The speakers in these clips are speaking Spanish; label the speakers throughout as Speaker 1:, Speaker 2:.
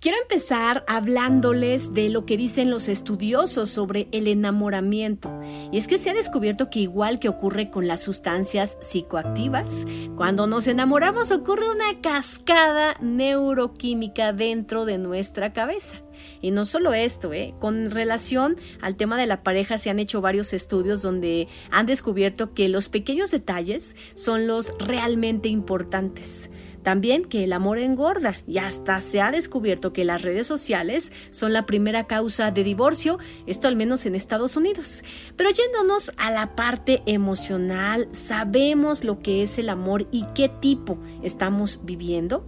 Speaker 1: Quiero empezar hablándoles de lo que dicen los estudiosos sobre el enamoramiento. Y es que se ha descubierto que igual que ocurre con las sustancias psicoactivas, cuando nos enamoramos ocurre una cascada neuroquímica dentro de nuestra cabeza. Y no solo esto, ¿eh? con relación al tema de la pareja se han hecho varios estudios donde han descubierto que los pequeños detalles son los realmente importantes. También que el amor engorda y hasta se ha descubierto que las redes sociales son la primera causa de divorcio, esto al menos en Estados Unidos. Pero yéndonos a la parte emocional, ¿sabemos lo que es el amor y qué tipo estamos viviendo?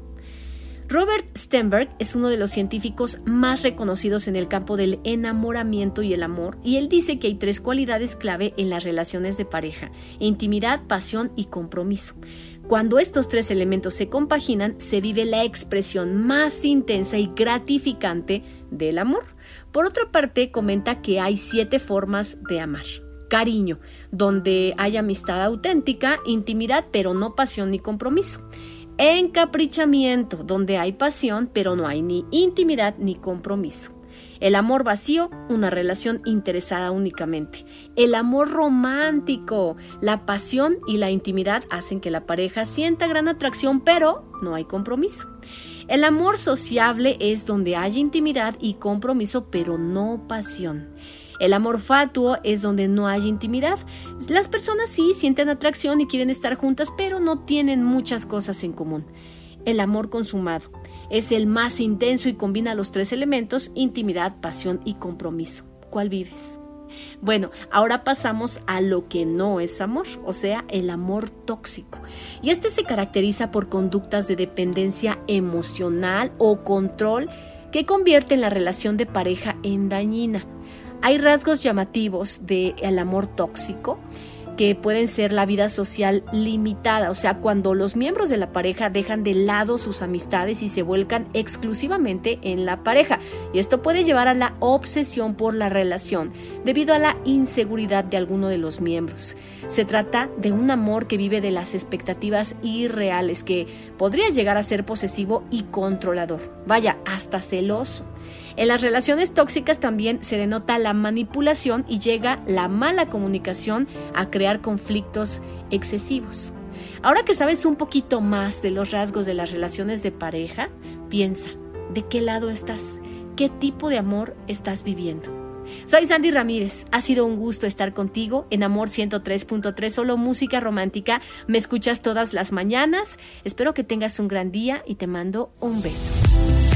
Speaker 1: Robert Stenberg es uno de los científicos más reconocidos en el campo del enamoramiento y el amor, y él dice que hay tres cualidades clave en las relaciones de pareja, intimidad, pasión y compromiso. Cuando estos tres elementos se compaginan, se vive la expresión más intensa y gratificante del amor. Por otra parte, comenta que hay siete formas de amar. Cariño, donde hay amistad auténtica, intimidad, pero no pasión ni compromiso. Encaprichamiento, donde hay pasión, pero no hay ni intimidad ni compromiso. El amor vacío, una relación interesada únicamente. El amor romántico, la pasión y la intimidad hacen que la pareja sienta gran atracción, pero no hay compromiso. El amor sociable es donde hay intimidad y compromiso, pero no pasión. El amor fatuo es donde no hay intimidad. Las personas sí sienten atracción y quieren estar juntas, pero no tienen muchas cosas en común. El amor consumado es el más intenso y combina los tres elementos, intimidad, pasión y compromiso. ¿Cuál vives? Bueno, ahora pasamos a lo que no es amor, o sea, el amor tóxico. Y este se caracteriza por conductas de dependencia emocional o control que convierten la relación de pareja en dañina. Hay rasgos llamativos del amor tóxico que pueden ser la vida social limitada, o sea, cuando los miembros de la pareja dejan de lado sus amistades y se vuelcan exclusivamente en la pareja. Y esto puede llevar a la obsesión por la relación, debido a la inseguridad de alguno de los miembros. Se trata de un amor que vive de las expectativas irreales, que podría llegar a ser posesivo y controlador. Vaya, hasta celoso. En las relaciones tóxicas también se denota la manipulación y llega la mala comunicación a crear conflictos excesivos. Ahora que sabes un poquito más de los rasgos de las relaciones de pareja, piensa, ¿de qué lado estás? ¿Qué tipo de amor estás viviendo? Soy Sandy Ramírez. Ha sido un gusto estar contigo en Amor 103.3, solo música romántica. Me escuchas todas las mañanas. Espero que tengas un gran día y te mando un beso.